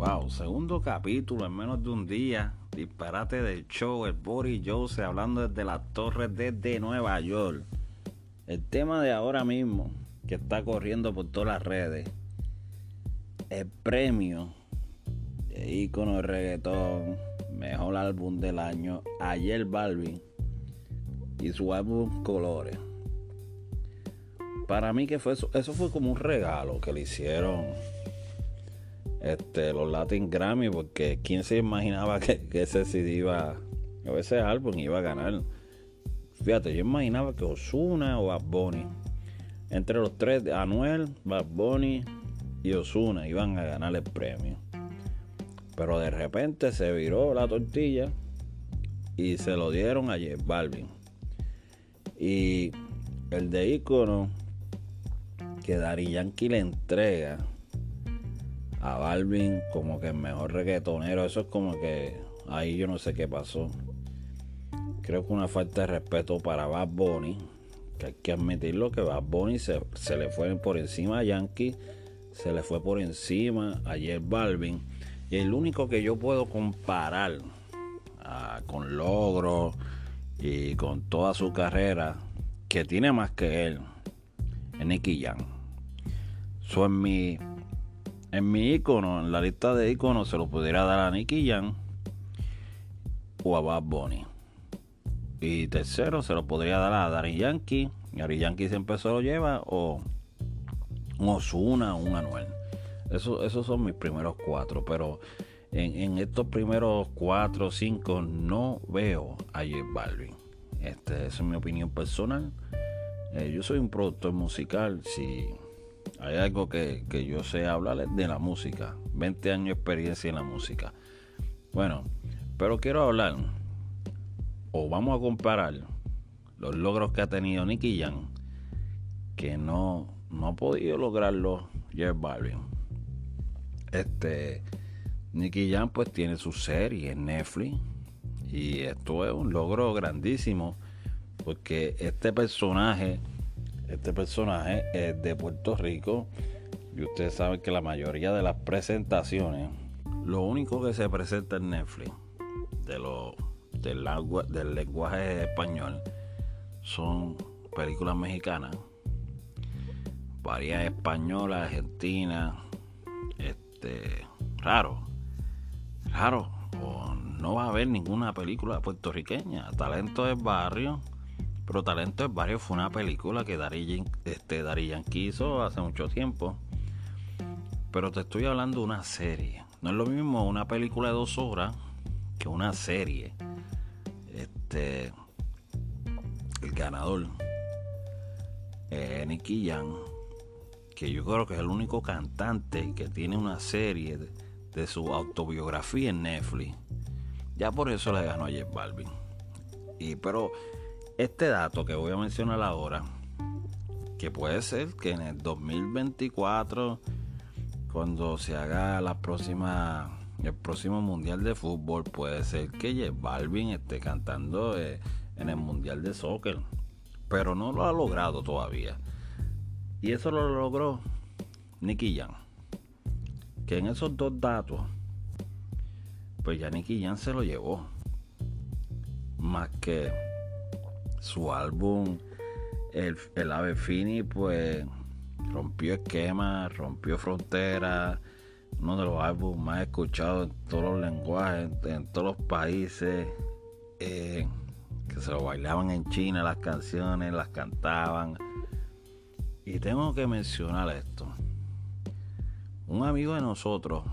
Wow, segundo capítulo en menos de un día. Disparate del show, el Boris Jose hablando desde las torres desde Nueva York. El tema de ahora mismo, que está corriendo por todas las redes. El premio de ícono de reggaetón, mejor álbum del año, ayer Balvin y su álbum Colores. Para mí que fue eso, eso fue como un regalo que le hicieron este, los Latin Grammy, porque quién se imaginaba que, ese CD iba, o ese álbum iba a ganar. Fíjate, yo imaginaba que Osuna o Bad Bunny, entre los tres, Anuel, Bad Bunny y Osuna iban a ganar el premio. Pero de repente se viró la tortilla y se lo dieron a J Balvin. Y el de icono que Dari Yankee le entrega a Balvin como que el mejor reggaetonero. Eso es como que ahí yo no sé qué pasó. Creo que una falta de respeto para Bad Bunny. Que hay que admitirlo que Bad Bunny se, le fue por encima a Yankee. Se le fue por encima ayer Balvin. Y el único que yo puedo comparar ah, con logros y con toda su carrera que tiene más que él es Nicky Jam. Eso es mi en mi icono, en la lista de iconos, se lo pudiera dar a Nicky Jam o a Bad Bunny. Y tercero, se lo podría dar a Dari Yankee. Dari Yankee siempre se lo lleva. O un Osuna un Anuel. Eso, esos son mis primeros cuatro. Pero en, estos primeros cuatro o cinco no veo a J Balvin. Este, esa es mi opinión personal. Eh, yo soy un productor musical. Si hay algo que, yo sé hablarles de la música. 20 años de experiencia en la música. Bueno, pero quiero hablar, o vamos a comparar los logros que ha tenido Nicky Jam, que no, no ha podido lograrlo Jeff Balvin. Este, Nicky Jam pues tiene su serie en Netflix y esto es un logro grandísimo porque este personaje este personaje es de Puerto Rico y ustedes saben que la mayoría de las presentaciones, lo único que se presenta en Netflix de lo, del, lenguaje español son películas mexicanas, varias españolas, argentinas, este, raro, raro, no va a haber ninguna película puertorriqueña, Talento del Barrio pero Talento es Barrio fue una película que Dari, este, Yankee hizo hace mucho tiempo. Pero te estoy hablando de una serie. No es lo mismo una película de dos horas que una serie. Este. El ganador. Eh, Nicky Jam. Que yo creo que es el único cantante que tiene una serie de, de su autobiografía en Netflix. Ya por eso le ganó a Jeff Balvin. Y pero este dato que voy a mencionar ahora, que puede ser que en el 2024, cuando se haga la próxima, el próximo mundial de fútbol, puede ser que J Balvin esté cantando eh, en el mundial de soccer, pero no lo ha logrado todavía. Y eso lo logró Nicky Jam, que en esos dos datos, pues ya Nicky Jam se lo llevó, más que su álbum el, el Ave Fini pues rompió esquemas, rompió fronteras, uno de los álbumes más escuchados en todos los lenguajes, en, todos los países, eh, que se lo bailaban en China las canciones, las cantaban. Y tengo que mencionar esto. Un amigo de nosotros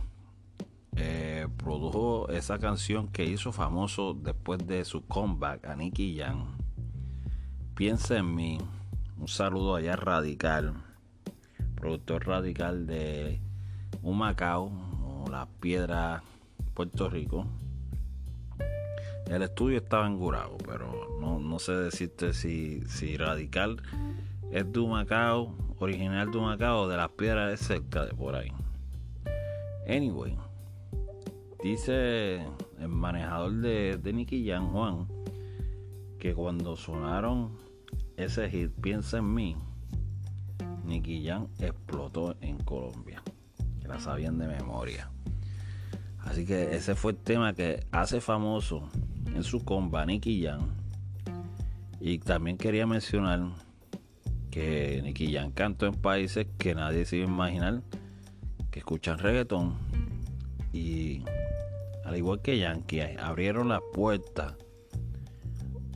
eh, produjo esa canción que hizo famoso después de su comeback a Nicky Jam Piensa en mí. Un saludo allá radical. Productor radical de un Macao o la piedra Puerto Rico. El estudio estaba en Gurabo, pero no, sé decirte si, si radical es de Macao, original de Macao o de las piedras de cerca de por ahí. Anyway, dice el manejador de, de Nicky Jan, Juan, que cuando sonaron ese hit, Piensa en mí, Nicky Jam explotó en Colombia. Que la sabían de memoria. Así que ese fue el tema que hace famoso en su comba Nicky Jam. Y también quería mencionar que Nicky Jam cantó en países que nadie se iba a imaginar que escuchan reggaetón. Y al igual que Yankee, abrieron las puertas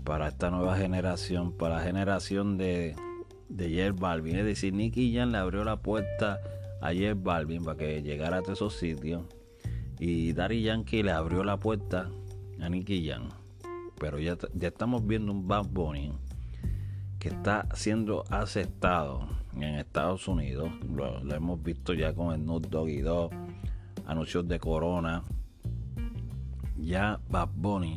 para esta nueva generación, para la generación de, de J Balvin. Es decir, Nicky Jam le abrió la puerta a J Balvin para que llegara a esos sitios. Y Daddy Yankee le abrió la puerta a Nicky Jam. Pero ya, ya estamos viendo un Bad Bunny que está siendo aceptado en Estados Unidos. Lo, hemos visto ya con el Nude Dogg y dos anuncios de Corona. Ya Bad Bunny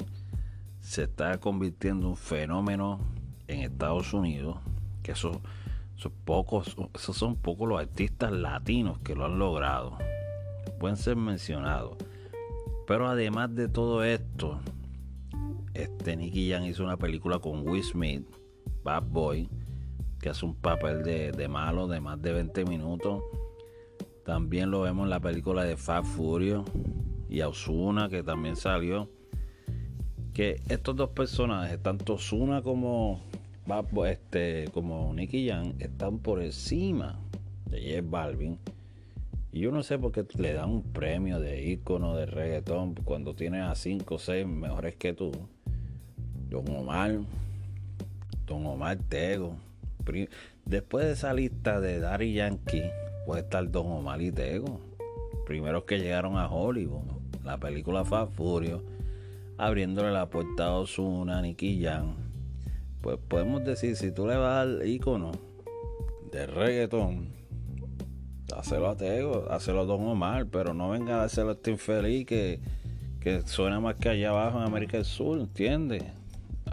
se está convirtiendo en un fenómeno en Estados Unidos. Que esos, son pocos, esos son pocos los artistas latinos que lo han logrado pueden ser mencionados. Pero además de todo esto, este Nicky Jam hizo una película con Will Smith, Bad Boy, que hace un papel de, malo de más de 20 minutos. También lo vemos en la película de Fast Furio y Osuna, que también salió. Que estos dos personajes, tanto Osuna como este, como Nicky Jam, están por encima de J Balvin y yo no sé por qué le dan un premio de ícono de reggaetón cuando tienes a 5 o 6 mejores que tú. Don Omar, Don Omar Tego. Después de esa lista de Daddy Yankee, puede estar Don Omar y Tego. Primeros que llegaron a Hollywood. La película Fast Furio. Abriéndole la puerta a Ozuna, Nicky. Pues podemos decir, si tú le vas al ícono de reggaetón Hacelo a Tego, hacelo a Don Omar, pero no venga a hacerlo a este infeliz que, que suena más que allá abajo en América del Sur, ¿entiendes?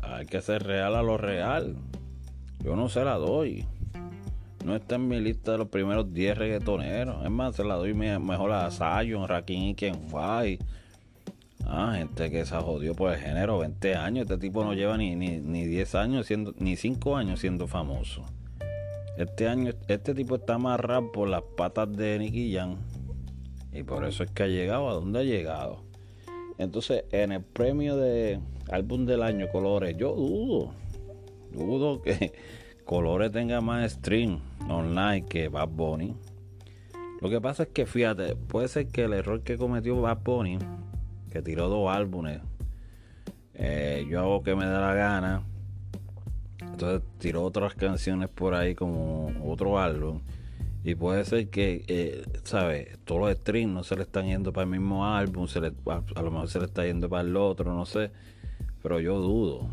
Hay que ser real a lo real. Yo no se la doy. No está en mi lista de los primeros 10 reggaetoneros. Es más, se la doy mejor a Zion, Rakim y White. Ah, gente que se jodió por el género, 20 años. Este tipo no lleva ni, ni, ni 10 años siendo, ni 5 años siendo famoso. Este año, este tipo está amarrado por las patas de Nicky Jam. Y por eso es que ha llegado a donde ha llegado. Entonces, en el premio de álbum del año, Colores, yo dudo. Dudo que Colores tenga más stream online que Bad Bunny. Lo que pasa es que, fíjate, puede ser que el error que cometió Bad Bunny, que tiró dos álbumes, eh, yo hago que me da la gana entonces tiró otras canciones por ahí como otro álbum. Y puede ser que, eh, ¿sabes? Todos los streams no se le están yendo para el mismo álbum, se le, a, lo mejor se le está yendo para el otro, no sé. Pero yo dudo,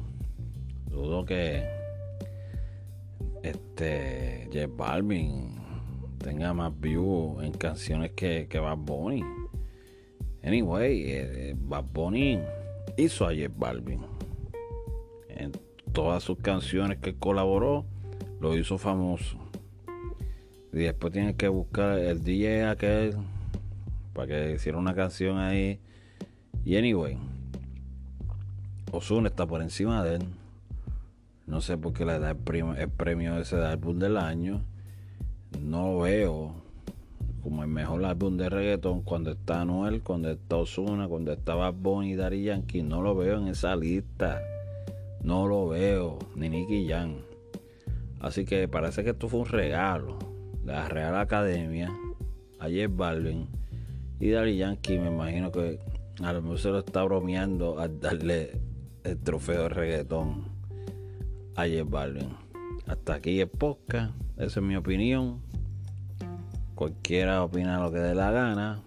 dudo que este Jeff Balvin tenga más views en canciones que, que Bad Bunny. Anyway, eh, Bad Bunny hizo a Jeff Balvin todas sus canciones que colaboró, lo hizo famoso. Y después tiene que buscar el DJ aquel para que hiciera una canción ahí. Y anyway, Ozuna está por encima de él. No sé por qué le da el, premio, el premio ese de álbum del año. No lo veo como el mejor álbum de reggaeton cuando está Noel, cuando está Ozuna, cuando estaba Bonnie y Daddy Yankee. No lo veo en esa lista. No lo veo, ni Nicky Jam. Así que parece que esto fue un regalo la Real Academia a Jeff Balvin y Daddy Yankee. Me imagino que a lo mejor se lo está bromeando al darle el trofeo de reggaetón a Jeff Balvin. Hasta aquí el podcast. Esa es mi opinión. Cualquiera opina lo que dé la gana.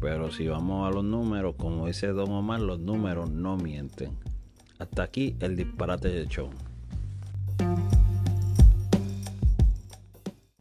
Pero si vamos a los números, como dice Don Omar, los números no mienten. Hasta aquí el disparate de show.